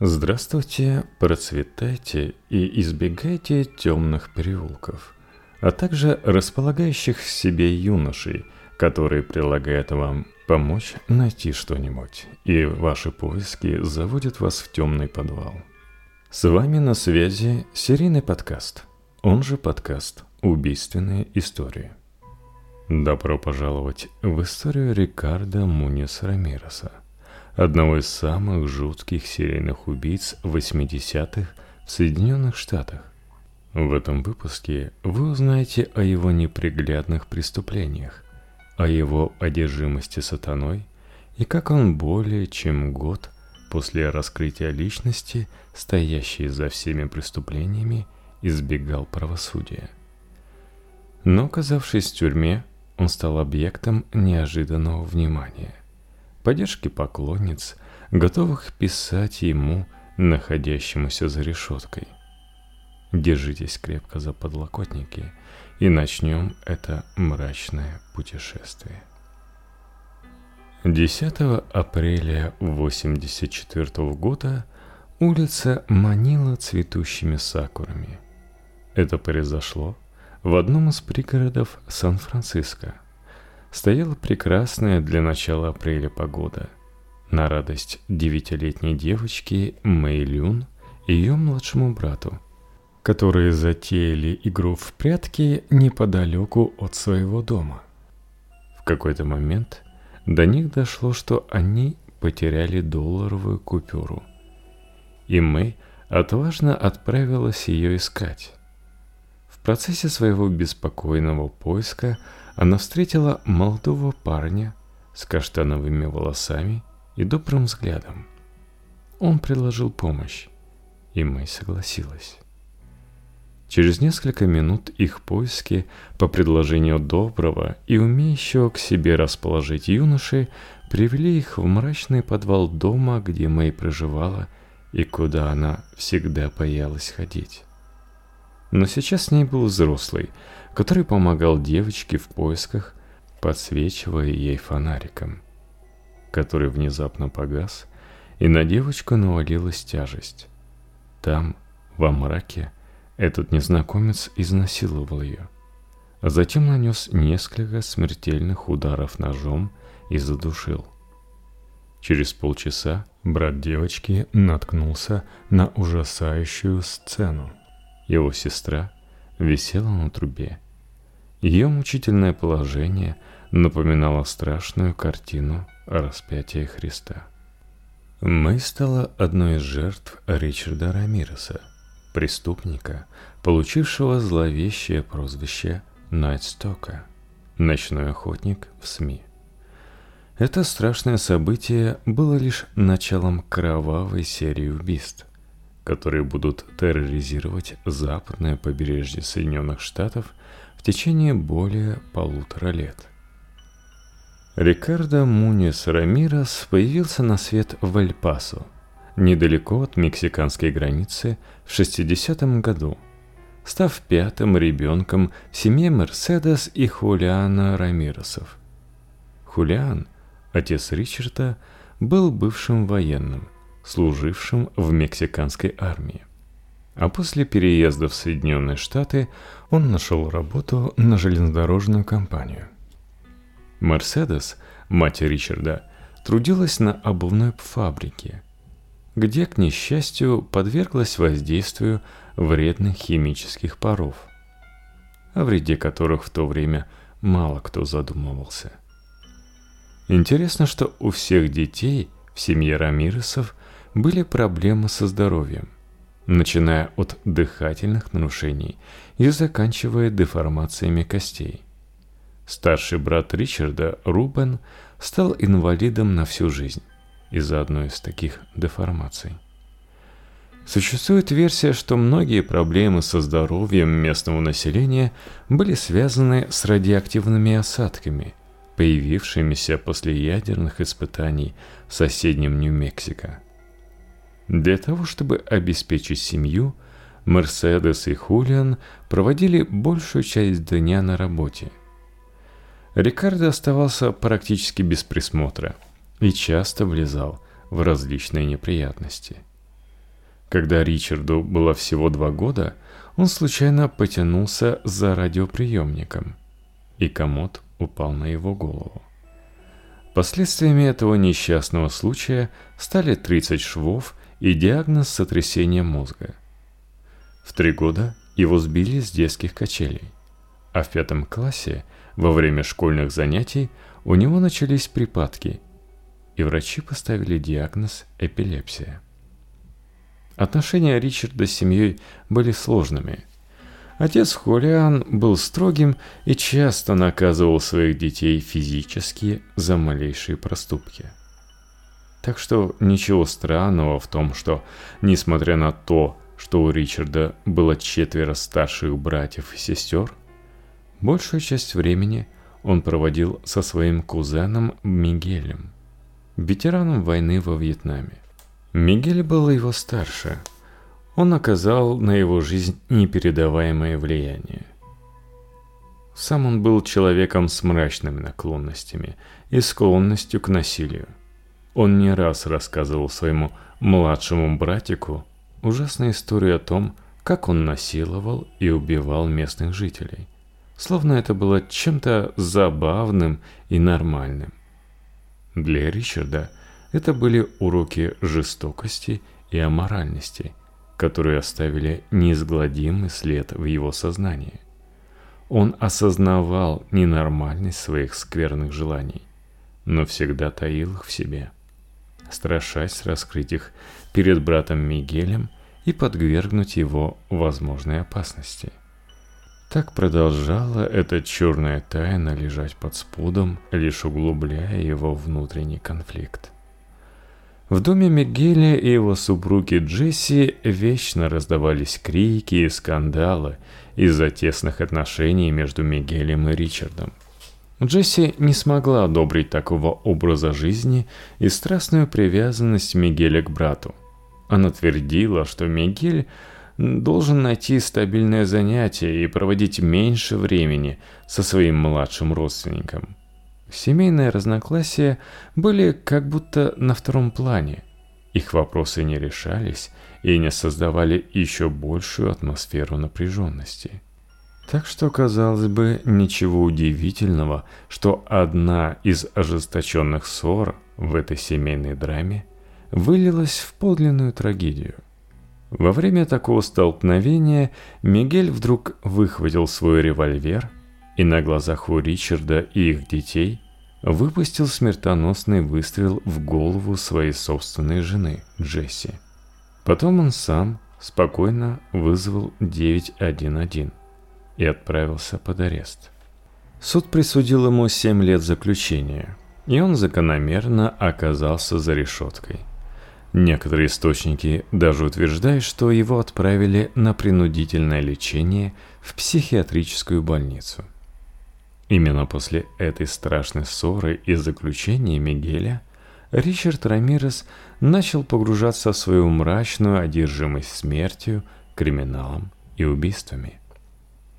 Здравствуйте, процветайте и избегайте темных переулков, а также располагающих себе юношей, которые предлагают вам помочь найти что-нибудь, и ваши поиски заводят вас в темный подвал. С вами на связи серийный подкаст, он же подкаст «Убийственные истории». Добро пожаловать в историю Рикардо Мунис Рамиреса – одного из самых жутких серийных убийц 80-х в Соединенных Штатах. В этом выпуске вы узнаете о его неприглядных преступлениях, о его одержимости сатаной и как он более чем год после раскрытия личности, стоящей за всеми преступлениями, избегал правосудия. Но, оказавшись в тюрьме, он стал объектом неожиданного внимания поддержки поклонниц, готовых писать ему, находящемуся за решеткой. Держитесь крепко за подлокотники и начнем это мрачное путешествие. 10 апреля 1984 года улица манила цветущими сакурами. Это произошло в одном из пригородов Сан-Франциско – Стояла прекрасная для начала апреля погода. На радость девятилетней девочки Мэй Люн и ее младшему брату, которые затеяли игру в прятки неподалеку от своего дома. В какой-то момент до них дошло, что они потеряли долларовую купюру. И Мэй отважно отправилась ее искать. В процессе своего беспокойного поиска – она встретила молодого парня с каштановыми волосами и добрым взглядом. Он предложил помощь, и Мэй согласилась. Через несколько минут их поиски по предложению доброго и умеющего к себе расположить юноши привели их в мрачный подвал дома, где Мэй проживала и куда она всегда боялась ходить. Но сейчас с ней был взрослый, который помогал девочке в поисках, подсвечивая ей фонариком, который внезапно погас, и на девочку навалилась тяжесть. Там, во мраке, этот незнакомец изнасиловал ее, а затем нанес несколько смертельных ударов ножом и задушил. Через полчаса брат девочки наткнулся на ужасающую сцену. Его сестра висела на трубе, ее мучительное положение напоминало страшную картину распятия Христа. Мэй стала одной из жертв Ричарда Рамиреса, преступника, получившего зловещее прозвище Найтстока – ночной охотник в СМИ. Это страшное событие было лишь началом кровавой серии убийств, которые будут терроризировать западное побережье Соединенных Штатов в течение более полутора лет. Рикардо Мунис Рамирос появился на свет в Эль-Пасо, недалеко от мексиканской границы в 60-м году, став пятым ребенком в семье Мерседес и Хулиана Рамиросов. Хулиан, отец Ричарда, был бывшим военным, служившим в мексиканской армии. А после переезда в Соединенные Штаты он нашел работу на железнодорожную компанию. Мерседес, мать Ричарда, трудилась на обувной фабрике, где, к несчастью, подверглась воздействию вредных химических паров, о вреде которых в то время мало кто задумывался. Интересно, что у всех детей в семье Рамиресов были проблемы со здоровьем начиная от дыхательных нарушений и заканчивая деформациями костей. Старший брат Ричарда, Рубен, стал инвалидом на всю жизнь из-за одной из таких деформаций. Существует версия, что многие проблемы со здоровьем местного населения были связаны с радиоактивными осадками, появившимися после ядерных испытаний в соседнем Нью-Мексико. Для того, чтобы обеспечить семью, Мерседес и Хулиан проводили большую часть дня на работе. Рикардо оставался практически без присмотра и часто влезал в различные неприятности. Когда Ричарду было всего два года, он случайно потянулся за радиоприемником, и комод упал на его голову. Последствиями этого несчастного случая стали 30 швов и диагноз сотрясения мозга. В три года его сбили с детских качелей, а в пятом классе во время школьных занятий у него начались припадки, и врачи поставили диагноз эпилепсия. Отношения Ричарда с семьей были сложными. Отец Холиан был строгим и часто наказывал своих детей физически за малейшие проступки. Так что ничего странного в том, что, несмотря на то, что у Ричарда было четверо старших братьев и сестер, большую часть времени он проводил со своим кузеном Мигелем, ветераном войны во Вьетнаме. Мигель был его старше. Он оказал на его жизнь непередаваемое влияние. Сам он был человеком с мрачными наклонностями и склонностью к насилию. Он не раз рассказывал своему младшему братику ужасную историю о том, как он насиловал и убивал местных жителей, словно это было чем-то забавным и нормальным. Для Ричарда это были уроки жестокости и аморальности, которые оставили неизгладимый след в его сознании. Он осознавал ненормальность своих скверных желаний, но всегда таил их в себе, страшась раскрыть их перед братом Мигелем и подвергнуть его возможной опасности. Так продолжала эта черная тайна лежать под спудом, лишь углубляя его внутренний конфликт. В доме Мигеля и его супруги Джесси вечно раздавались крики и скандалы из-за тесных отношений между Мигелем и Ричардом. Джесси не смогла одобрить такого образа жизни и страстную привязанность Мигеля к брату. Она твердила, что Мигель должен найти стабильное занятие и проводить меньше времени со своим младшим родственником. Семейные разногласия были как будто на втором плане. Их вопросы не решались и не создавали еще большую атмосферу напряженности. Так что, казалось бы, ничего удивительного, что одна из ожесточенных ссор в этой семейной драме вылилась в подлинную трагедию. Во время такого столкновения Мигель вдруг выхватил свой револьвер и на глазах у Ричарда и их детей выпустил смертоносный выстрел в голову своей собственной жены, Джесси. Потом он сам спокойно вызвал 911 и отправился под арест. Суд присудил ему 7 лет заключения, и он закономерно оказался за решеткой. Некоторые источники даже утверждают, что его отправили на принудительное лечение в психиатрическую больницу – Именно после этой страшной ссоры и заключения Мигеля Ричард Рамирес начал погружаться в свою мрачную одержимость смертью, криминалом и убийствами.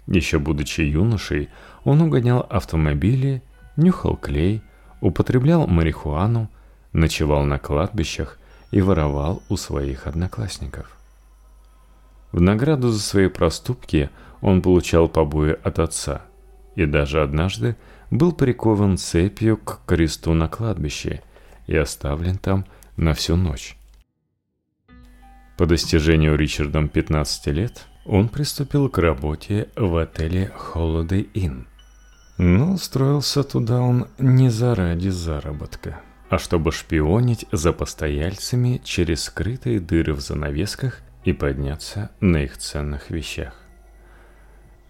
Еще будучи юношей, он угонял автомобили, нюхал клей, употреблял марихуану, ночевал на кладбищах и воровал у своих одноклассников. В награду за свои проступки он получал побои от отца – и даже однажды был прикован цепью к кресту на кладбище и оставлен там на всю ночь. По достижению Ричардом 15 лет он приступил к работе в отеле Holiday Inn. Но устроился туда он не заради заработка, а чтобы шпионить за постояльцами через скрытые дыры в занавесках и подняться на их ценных вещах.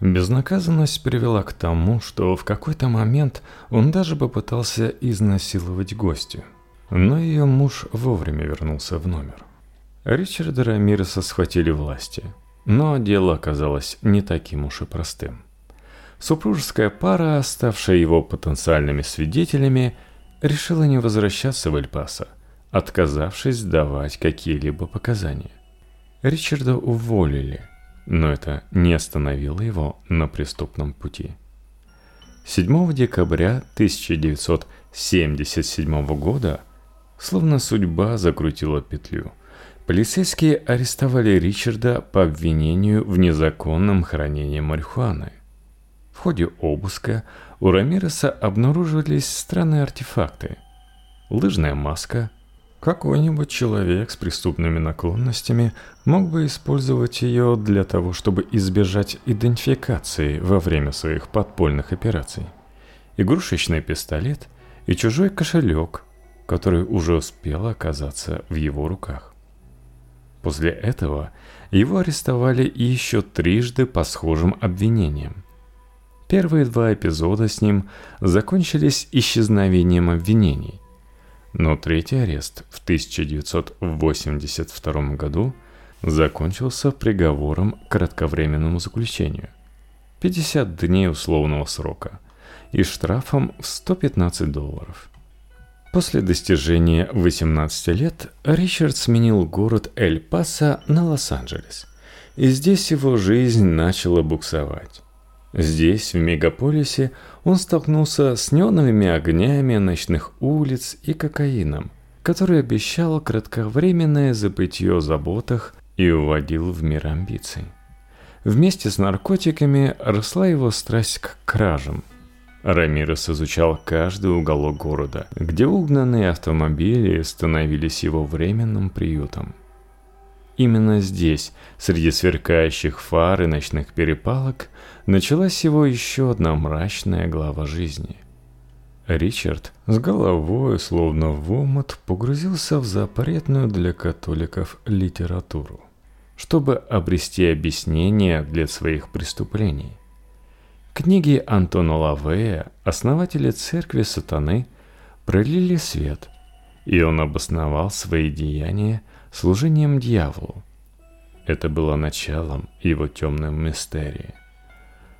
Безнаказанность привела к тому, что в какой-то момент он даже попытался изнасиловать гостью. Но ее муж вовремя вернулся в номер. Ричарда Рамиреса схватили власти, но дело оказалось не таким уж и простым. Супружеская пара, ставшая его потенциальными свидетелями, решила не возвращаться в Эль-Пасо, отказавшись давать какие-либо показания. Ричарда уволили, но это не остановило его на преступном пути. 7 декабря 1977 года, словно судьба закрутила петлю, полицейские арестовали Ричарда по обвинению в незаконном хранении марихуаны. В ходе обыска у Рамиреса обнаружились странные артефакты. Лыжная маска. Какой-нибудь человек с преступными наклонностями мог бы использовать ее для того, чтобы избежать идентификации во время своих подпольных операций. Игрушечный пистолет и чужой кошелек, который уже успел оказаться в его руках. После этого его арестовали еще трижды по схожим обвинениям. Первые два эпизода с ним закончились исчезновением обвинений. Но третий арест в 1982 году закончился приговором к кратковременному заключению. 50 дней условного срока и штрафом в 115 долларов. После достижения 18 лет Ричард сменил город Эль-Пасо на Лос-Анджелес. И здесь его жизнь начала буксовать. Здесь, в мегаполисе, он столкнулся с неоновыми огнями ночных улиц и кокаином, который обещал кратковременное забытье о заботах и уводил в мир амбиций. Вместе с наркотиками росла его страсть к кражам. Рамирес изучал каждый уголок города, где угнанные автомобили становились его временным приютом. Именно здесь, среди сверкающих фар и ночных перепалок, началась его еще одна мрачная глава жизни. Ричард с головой, словно в омут, погрузился в запретную для католиков литературу, чтобы обрести объяснение для своих преступлений. Книги Антона Лавея, основателя церкви сатаны, пролили свет, и он обосновал свои деяния служением дьяволу. Это было началом его темной мистерии.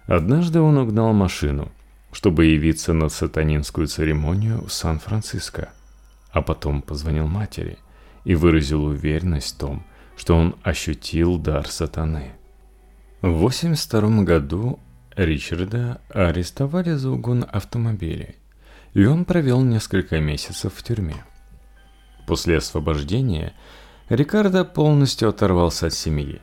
Однажды он угнал машину, чтобы явиться на сатанинскую церемонию в Сан-Франциско, а потом позвонил матери и выразил уверенность в том, что он ощутил дар сатаны. В 1982 году Ричарда арестовали за угон автомобилей, и он провел несколько месяцев в тюрьме. После освобождения Рикардо полностью оторвался от семьи.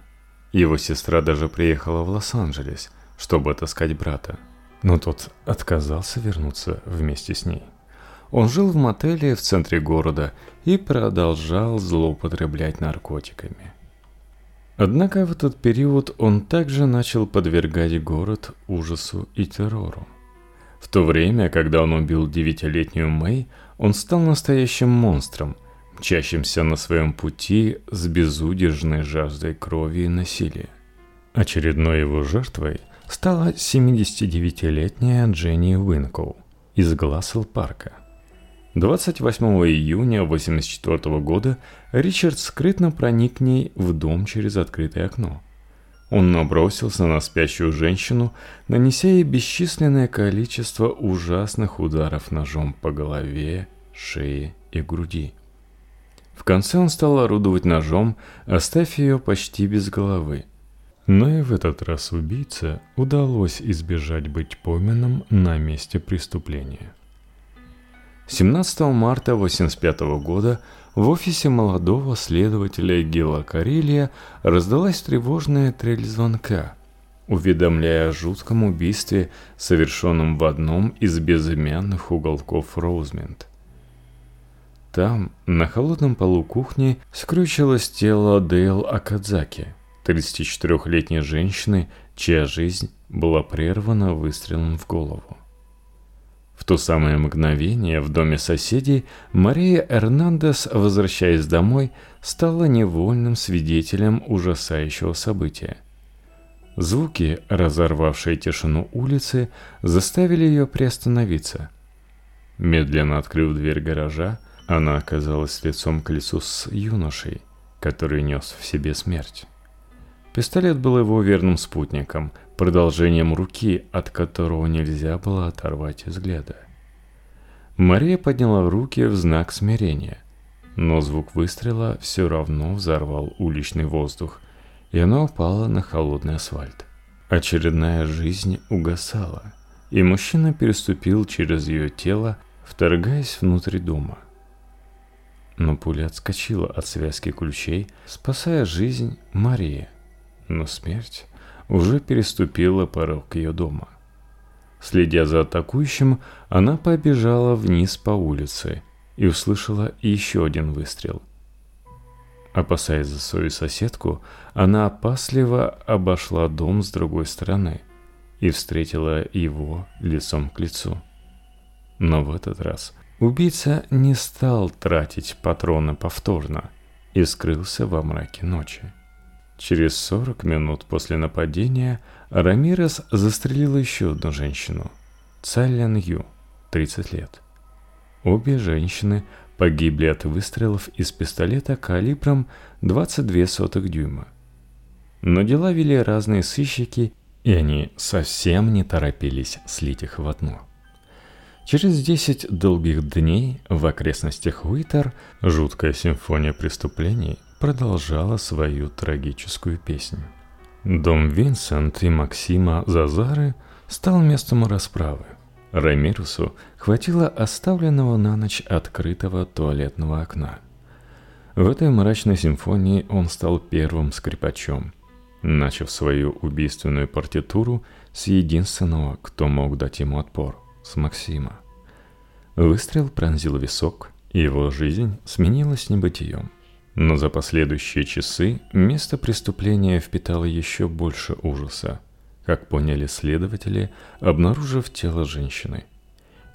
Его сестра даже приехала в Лос-Анджелес, чтобы отыскать брата, но тот отказался вернуться вместе с ней. Он жил в мотеле в центре города и продолжал злоупотреблять наркотиками. Однако в этот период он также начал подвергать город ужасу и террору. В то время, когда он убил девятилетнюю Мэй, он стал настоящим монстром – мчащимся на своем пути с безудержной жаждой крови и насилия. Очередной его жертвой стала 79-летняя Дженни Уинкоу из Глассел парка. 28 июня 1984 года Ричард скрытно проник к ней в дом через открытое окно. Он набросился на спящую женщину, нанеся ей бесчисленное количество ужасных ударов ножом по голове, шее и груди. В конце он стал орудовать ножом, оставив ее почти без головы. Но и в этот раз убийце удалось избежать быть помянным на месте преступления. 17 марта 1985 года в офисе молодого следователя Гила Карелия раздалась тревожная трель звонка, уведомляя о жутком убийстве, совершенном в одном из безымянных уголков Роузмент – там, на холодном полу кухни, скрючилось тело Дейл Акадзаки, 34-летней женщины, чья жизнь была прервана выстрелом в голову. В то самое мгновение в доме соседей Мария Эрнандес, возвращаясь домой, стала невольным свидетелем ужасающего события. Звуки, разорвавшие тишину улицы, заставили ее приостановиться. Медленно открыв дверь гаража, она оказалась лицом к лицу с юношей, который нес в себе смерть. Пистолет был его верным спутником, продолжением руки, от которого нельзя было оторвать взгляда. Мария подняла руки в знак смирения, но звук выстрела все равно взорвал уличный воздух, и она упала на холодный асфальт. Очередная жизнь угасала, и мужчина переступил через ее тело, вторгаясь внутрь дома – но пуля отскочила от связки ключей, спасая жизнь Марии. Но смерть уже переступила порог ее дома. Следя за атакующим, она побежала вниз по улице и услышала еще один выстрел. Опасаясь за свою соседку, она опасливо обошла дом с другой стороны и встретила его лицом к лицу. Но в этот раз убийца не стал тратить патроны повторно и скрылся во мраке ночи. Через 40 минут после нападения Рамирес застрелил еще одну женщину, Цаллян Ю, 30 лет. Обе женщины погибли от выстрелов из пистолета калибром 22 сотых дюйма. Но дела вели разные сыщики, и они совсем не торопились слить их в одно. Через 10 долгих дней в окрестностях Уитер жуткая симфония преступлений продолжала свою трагическую песню. Дом Винсент и Максима Зазары стал местом расправы. Рамирусу хватило оставленного на ночь открытого туалетного окна. В этой мрачной симфонии он стал первым скрипачом, начав свою убийственную партитуру с единственного, кто мог дать ему отпор – с Максима. Выстрел пронзил висок, и его жизнь сменилась небытием. Но за последующие часы место преступления впитало еще больше ужаса, как поняли следователи, обнаружив тело женщины.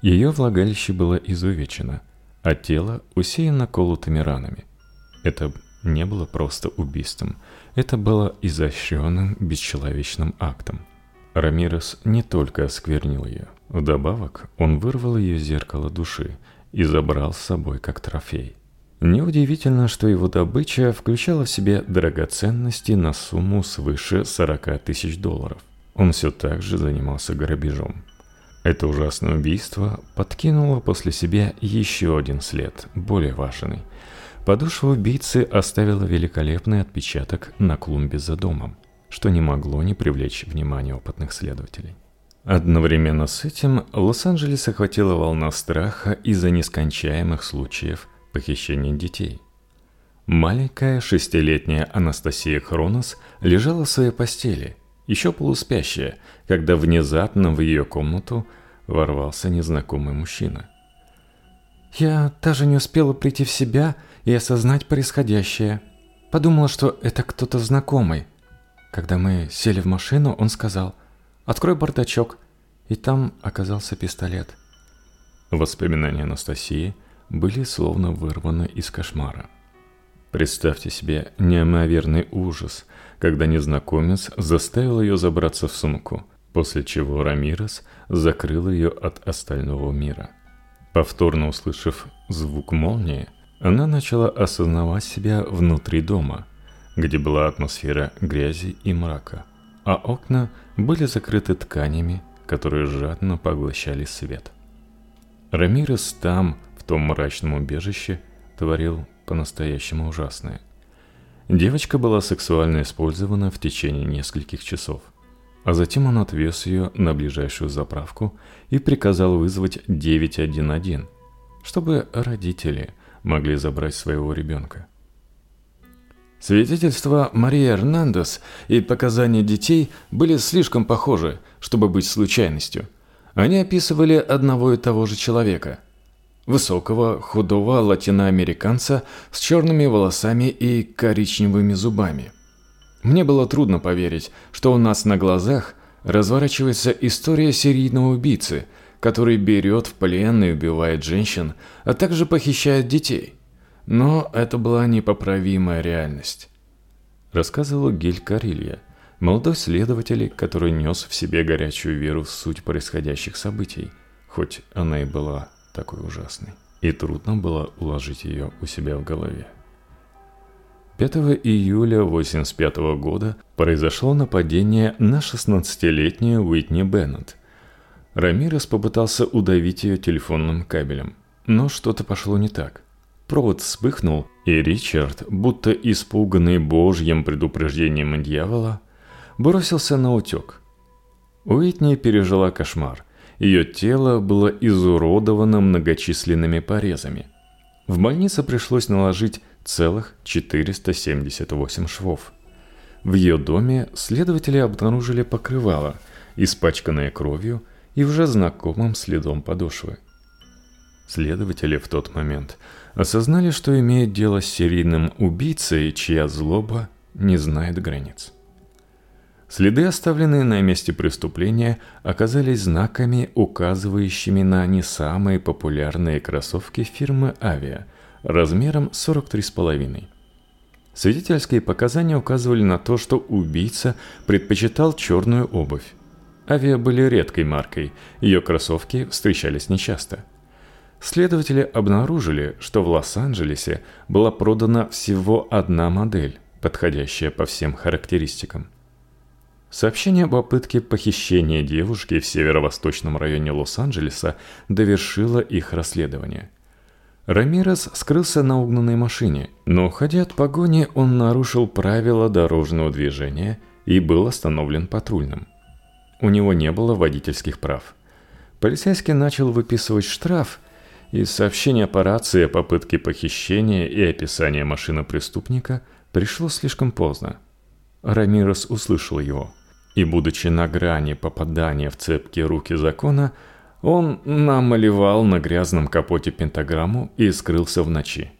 Ее влагалище было изувечено, а тело усеяно колотыми ранами. Это не было просто убийством, это было изощренным бесчеловечным актом. Рамирес не только осквернил ее, Вдобавок, он вырвал ее зеркало души и забрал с собой как трофей. Неудивительно, что его добыча включала в себе драгоценности на сумму свыше 40 тысяч долларов. Он все так же занимался грабежом. Это ужасное убийство подкинуло после себя еще один след, более важный. Подошва убийцы оставила великолепный отпечаток на клумбе за домом, что не могло не привлечь внимание опытных следователей. Одновременно с этим Лос-Анджелес охватила волна страха из-за нескончаемых случаев похищения детей. Маленькая шестилетняя Анастасия Хронос лежала в своей постели, еще полуспящая, когда внезапно в ее комнату ворвался незнакомый мужчина. Я даже не успела прийти в себя и осознать происходящее. Подумала, что это кто-то знакомый. Когда мы сели в машину, он сказал – Открой бардачок. И там оказался пистолет. Воспоминания Анастасии были словно вырваны из кошмара. Представьте себе неимоверный ужас, когда незнакомец заставил ее забраться в сумку, после чего Рамирес закрыл ее от остального мира. Повторно услышав звук молнии, она начала осознавать себя внутри дома, где была атмосфера грязи и мрака – а окна были закрыты тканями, которые жадно поглощали свет. Рамирес там, в том мрачном убежище, творил по-настоящему ужасное. Девочка была сексуально использована в течение нескольких часов, а затем он отвез ее на ближайшую заправку и приказал вызвать 911, чтобы родители могли забрать своего ребенка. Свидетельства Марии Эрнандес и показания детей были слишком похожи, чтобы быть случайностью. Они описывали одного и того же человека. Высокого, худого латиноамериканца с черными волосами и коричневыми зубами. Мне было трудно поверить, что у нас на глазах разворачивается история серийного убийцы, который берет в плен и убивает женщин, а также похищает детей – но это была непоправимая реальность. Рассказывал Гиль Карилья, молодой следователь, который нес в себе горячую веру в суть происходящих событий, хоть она и была такой ужасной. И трудно было уложить ее у себя в голове. 5 июля 1985 года произошло нападение на 16-летнюю Уитни Беннет. Рамирес попытался удавить ее телефонным кабелем, но что-то пошло не так. Провод вспыхнул, и Ричард, будто испуганный божьим предупреждением дьявола, бросился на утек. Уитни пережила кошмар. Ее тело было изуродовано многочисленными порезами. В больнице пришлось наложить целых 478 швов. В ее доме следователи обнаружили покрывало, испачканное кровью и уже знакомым следом подошвы. Следователи в тот момент осознали, что имеют дело с серийным убийцей, чья злоба не знает границ. Следы, оставленные на месте преступления, оказались знаками, указывающими на не самые популярные кроссовки фирмы «Авиа» размером 43,5. Свидетельские показания указывали на то, что убийца предпочитал черную обувь. Авиа были редкой маркой, ее кроссовки встречались нечасто. Следователи обнаружили, что в Лос-Анджелесе была продана всего одна модель, подходящая по всем характеристикам. Сообщение о попытке похищения девушки в северо-восточном районе Лос-Анджелеса довершило их расследование. Рамирес скрылся на угнанной машине, но, уходя от погони, он нарушил правила дорожного движения и был остановлен патрульным. У него не было водительских прав. Полицейский начал выписывать штраф, и сообщение по рации о попытке похищения и описание машины преступника пришло слишком поздно. Рамирес услышал его – и, будучи на грани попадания в цепкие руки закона, он намалевал на грязном капоте пентаграмму и скрылся в ночи.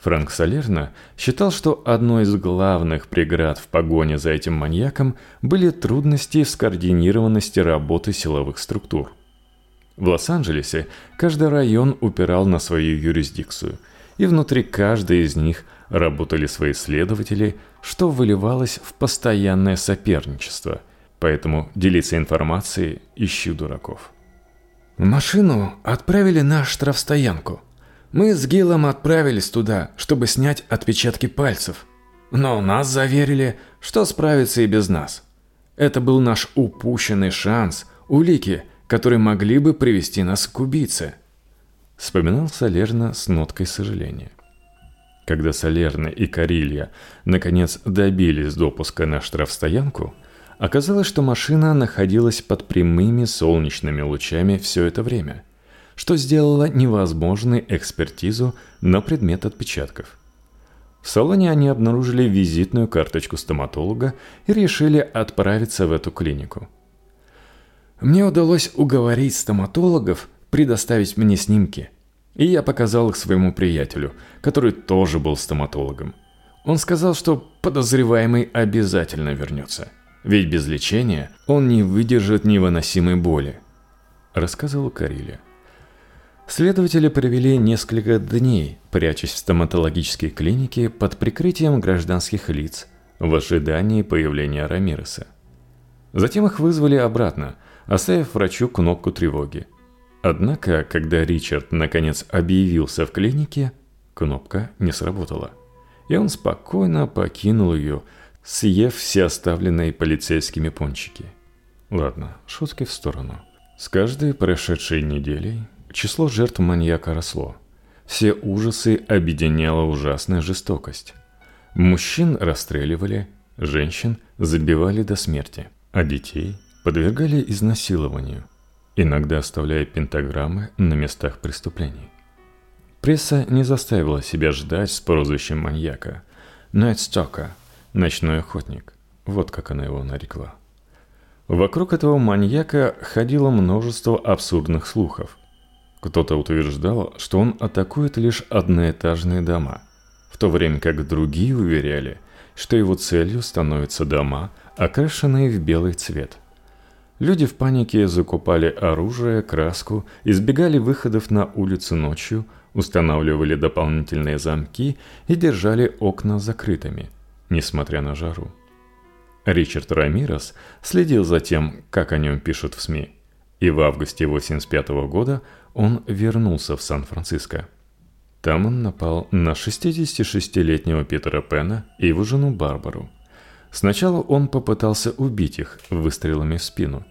Фрэнк Салерно считал, что одной из главных преград в погоне за этим маньяком были трудности в скоординированности работы силовых структур. В Лос-Анджелесе каждый район упирал на свою юрисдикцию, и внутри каждой из них – работали свои следователи, что выливалось в постоянное соперничество, поэтому делиться информацией ищу дураков. Машину отправили на штрафстоянку. Мы с Гилом отправились туда, чтобы снять отпечатки пальцев. Но нас заверили, что справится и без нас. Это был наш упущенный шанс, улики, которые могли бы привести нас к убийце. Вспоминал Солерно с ноткой сожаления. Когда Солерны и Карилья наконец добились допуска на штрафстоянку, оказалось, что машина находилась под прямыми солнечными лучами все это время, что сделало невозможной экспертизу на предмет отпечатков. В салоне они обнаружили визитную карточку стоматолога и решили отправиться в эту клинику. Мне удалось уговорить стоматологов предоставить мне снимки – и я показал их своему приятелю, который тоже был стоматологом. Он сказал, что подозреваемый обязательно вернется, ведь без лечения он не выдержит невыносимой боли, рассказывал Кариля. Следователи провели несколько дней, прячась в стоматологической клинике под прикрытием гражданских лиц в ожидании появления Рамиреса. Затем их вызвали обратно, оставив врачу кнопку тревоги – Однако, когда Ричард наконец объявился в клинике, кнопка не сработала. И он спокойно покинул ее, съев все оставленные полицейскими пончики. Ладно, шутки в сторону. С каждой прошедшей неделей число жертв маньяка росло. Все ужасы объединяла ужасная жестокость. Мужчин расстреливали, женщин забивали до смерти, а детей подвергали изнасилованию – иногда оставляя пентаграммы на местах преступлений. Пресса не заставила себя ждать с прозвищем маньяка. Найт Стока, ночной охотник, вот как она его нарекла. Вокруг этого маньяка ходило множество абсурдных слухов. Кто-то утверждал, что он атакует лишь одноэтажные дома, в то время как другие уверяли, что его целью становятся дома, окрашенные в белый цвет – Люди в панике закупали оружие, краску, избегали выходов на улицу ночью, устанавливали дополнительные замки и держали окна закрытыми, несмотря на жару. Ричард Рамирес следил за тем, как о нем пишут в СМИ, и в августе 1985 года он вернулся в Сан-Франциско. Там он напал на 66-летнего Питера Пена и его жену Барбару – Сначала он попытался убить их выстрелами в спину,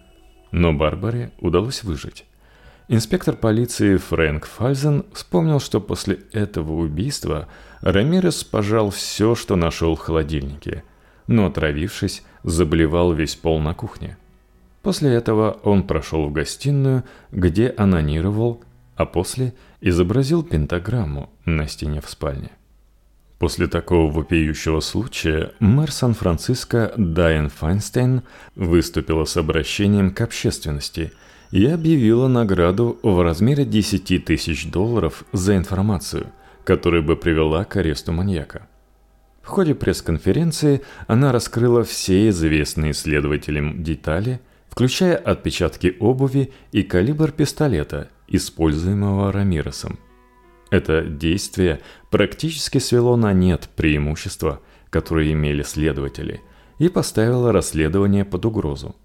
но Барбаре удалось выжить. Инспектор полиции Фрэнк Фальзен вспомнил, что после этого убийства Рамирес пожал все, что нашел в холодильнике, но, отравившись, заблевал весь пол на кухне. После этого он прошел в гостиную, где анонировал, а после изобразил пентаграмму на стене в спальне. После такого вопиющего случая мэр Сан-Франциско Дайан Файнстейн выступила с обращением к общественности и объявила награду в размере 10 тысяч долларов за информацию, которая бы привела к аресту маньяка. В ходе пресс-конференции она раскрыла все известные исследователям детали, включая отпечатки обуви и калибр пистолета, используемого Рамиросом – это действие практически свело на нет преимущества, которые имели следователи, и поставило расследование под угрозу.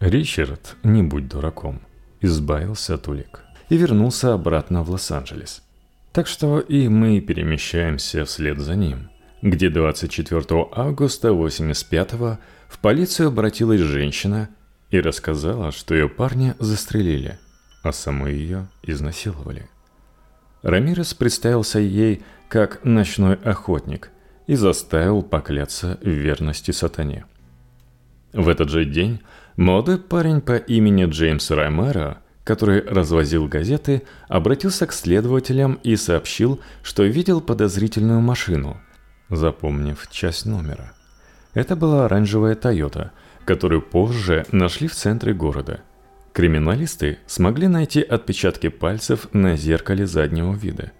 Ричард, не будь дураком, избавился от улик и вернулся обратно в Лос-Анджелес. Так что и мы перемещаемся вслед за ним, где 24 августа 85-го в полицию обратилась женщина и рассказала, что ее парня застрелили, а саму ее изнасиловали. Рамирес представился ей как ночной охотник и заставил покляться в верности сатане. В этот же день молодой парень по имени Джеймс Раймера, который развозил газеты, обратился к следователям и сообщил, что видел подозрительную машину, запомнив часть номера. Это была оранжевая «Тойота», которую позже нашли в центре города – Криминалисты смогли найти отпечатки пальцев на зеркале заднего вида.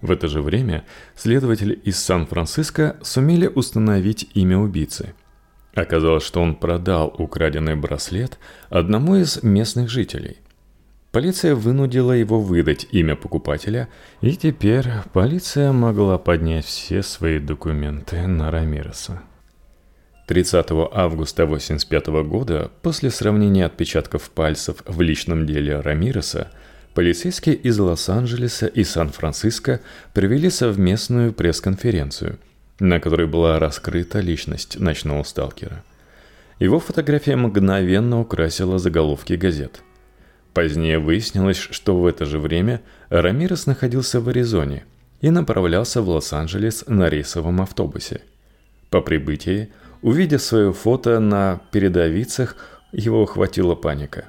В это же время следователи из Сан-Франциско сумели установить имя убийцы. Оказалось, что он продал украденный браслет одному из местных жителей. Полиция вынудила его выдать имя покупателя, и теперь полиция могла поднять все свои документы на Рамиреса. 30 августа 1985 года, после сравнения отпечатков пальцев в личном деле Рамиреса, полицейские из Лос-Анджелеса и Сан-Франциско провели совместную пресс-конференцию, на которой была раскрыта личность ночного сталкера. Его фотография мгновенно украсила заголовки газет. Позднее выяснилось, что в это же время Рамирес находился в Аризоне и направлялся в Лос-Анджелес на рейсовом автобусе. По прибытии Увидев свое фото на передовицах, его охватила паника.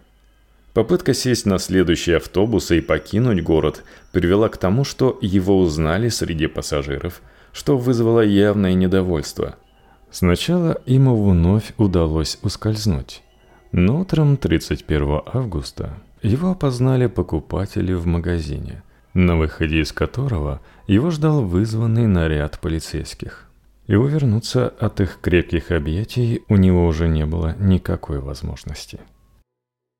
Попытка сесть на следующий автобус и покинуть город привела к тому, что его узнали среди пассажиров, что вызвало явное недовольство. Сначала ему вновь удалось ускользнуть. Но утром 31 августа его опознали покупатели в магазине, на выходе из которого его ждал вызванный наряд полицейских и увернуться от их крепких объятий у него уже не было никакой возможности.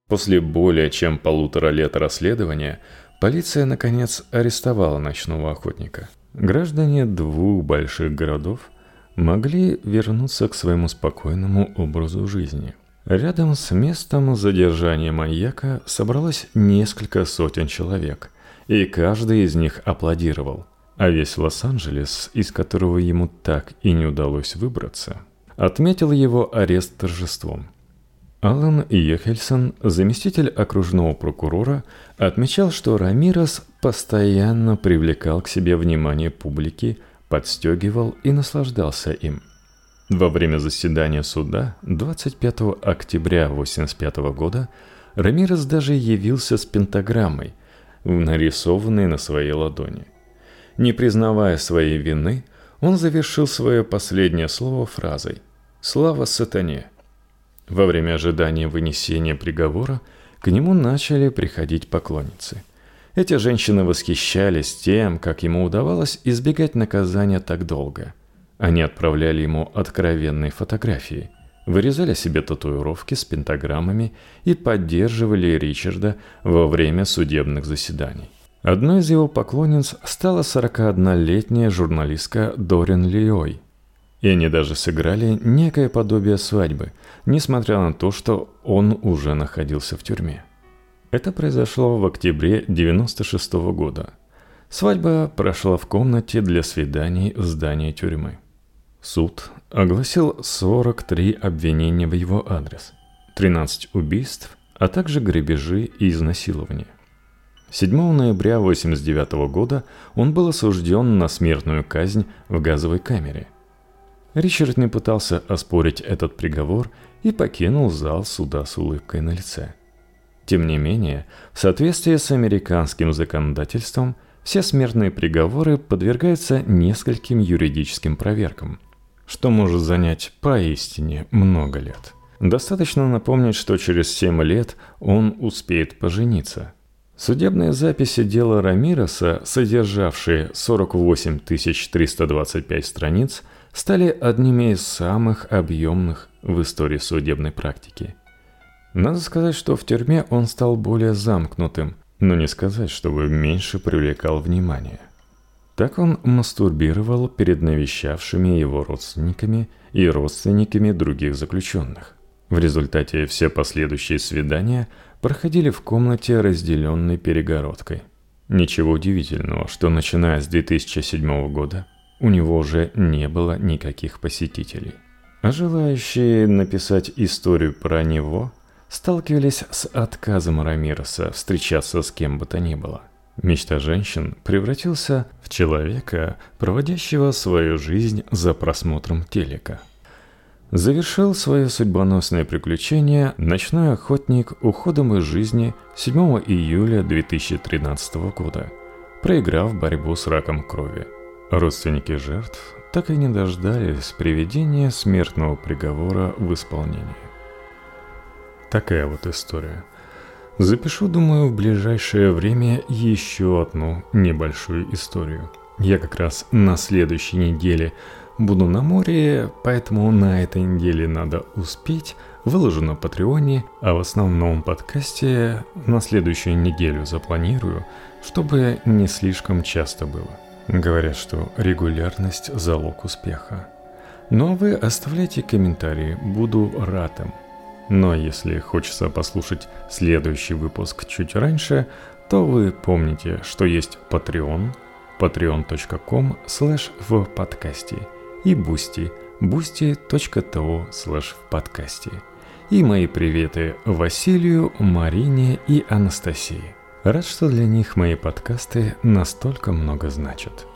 После более чем полутора лет расследования полиция, наконец, арестовала ночного охотника. Граждане двух больших городов могли вернуться к своему спокойному образу жизни. Рядом с местом задержания маньяка собралось несколько сотен человек, и каждый из них аплодировал – а весь Лос-Анджелес, из которого ему так и не удалось выбраться, отметил его арест торжеством. Алан Ехельсон, заместитель окружного прокурора, отмечал, что Рамирос постоянно привлекал к себе внимание публики, подстегивал и наслаждался им. Во время заседания суда 25 октября 1985 года Рамирес даже явился с пентаграммой, нарисованной на своей ладони. Не признавая своей вины, он завершил свое последнее слово фразой «Слава сатане». Во время ожидания вынесения приговора к нему начали приходить поклонницы. Эти женщины восхищались тем, как ему удавалось избегать наказания так долго. Они отправляли ему откровенные фотографии, вырезали себе татуировки с пентаграммами и поддерживали Ричарда во время судебных заседаний. Одной из его поклонниц стала 41-летняя журналистка Дорин Лиой. И они даже сыграли некое подобие свадьбы, несмотря на то, что он уже находился в тюрьме. Это произошло в октябре 96 -го года. Свадьба прошла в комнате для свиданий в здании тюрьмы. Суд огласил 43 обвинения в его адрес, 13 убийств, а также грабежи и изнасилования. 7 ноября 1989 года он был осужден на смертную казнь в газовой камере. Ричард не пытался оспорить этот приговор и покинул зал суда с улыбкой на лице. Тем не менее, в соответствии с американским законодательством, все смертные приговоры подвергаются нескольким юридическим проверкам, что может занять поистине много лет. Достаточно напомнить, что через 7 лет он успеет пожениться. Судебные записи дела Рамироса, содержавшие 48 325 страниц, стали одними из самых объемных в истории судебной практики. Надо сказать, что в тюрьме он стал более замкнутым, но не сказать, чтобы меньше привлекал внимание. Так он мастурбировал перед навещавшими его родственниками и родственниками других заключенных. В результате все последующие свидания проходили в комнате, разделенной перегородкой. Ничего удивительного, что начиная с 2007 года у него уже не было никаких посетителей. А желающие написать историю про него сталкивались с отказом Рамироса встречаться с кем бы то ни было. Мечта женщин превратился в человека, проводящего свою жизнь за просмотром телека. Завершил свое судьбоносное приключение ночной охотник уходом из жизни 7 июля 2013 года, проиграв борьбу с раком крови. Родственники жертв так и не дождались приведения смертного приговора в исполнение. Такая вот история. Запишу, думаю, в ближайшее время еще одну небольшую историю. Я как раз на следующей неделе буду на море, поэтому на этой неделе надо успеть. Выложу на Патреоне, а в основном подкасте на следующую неделю запланирую, чтобы не слишком часто было. Говорят, что регулярность – залог успеха. Ну а вы оставляйте комментарии, буду рад им. Но если хочется послушать следующий выпуск чуть раньше, то вы помните, что есть Patreon, patreon.com slash в подкасте и Boosty, boosty.to slash в подкасте. И мои приветы Василию, Марине и Анастасии. Рад, что для них мои подкасты настолько много значат.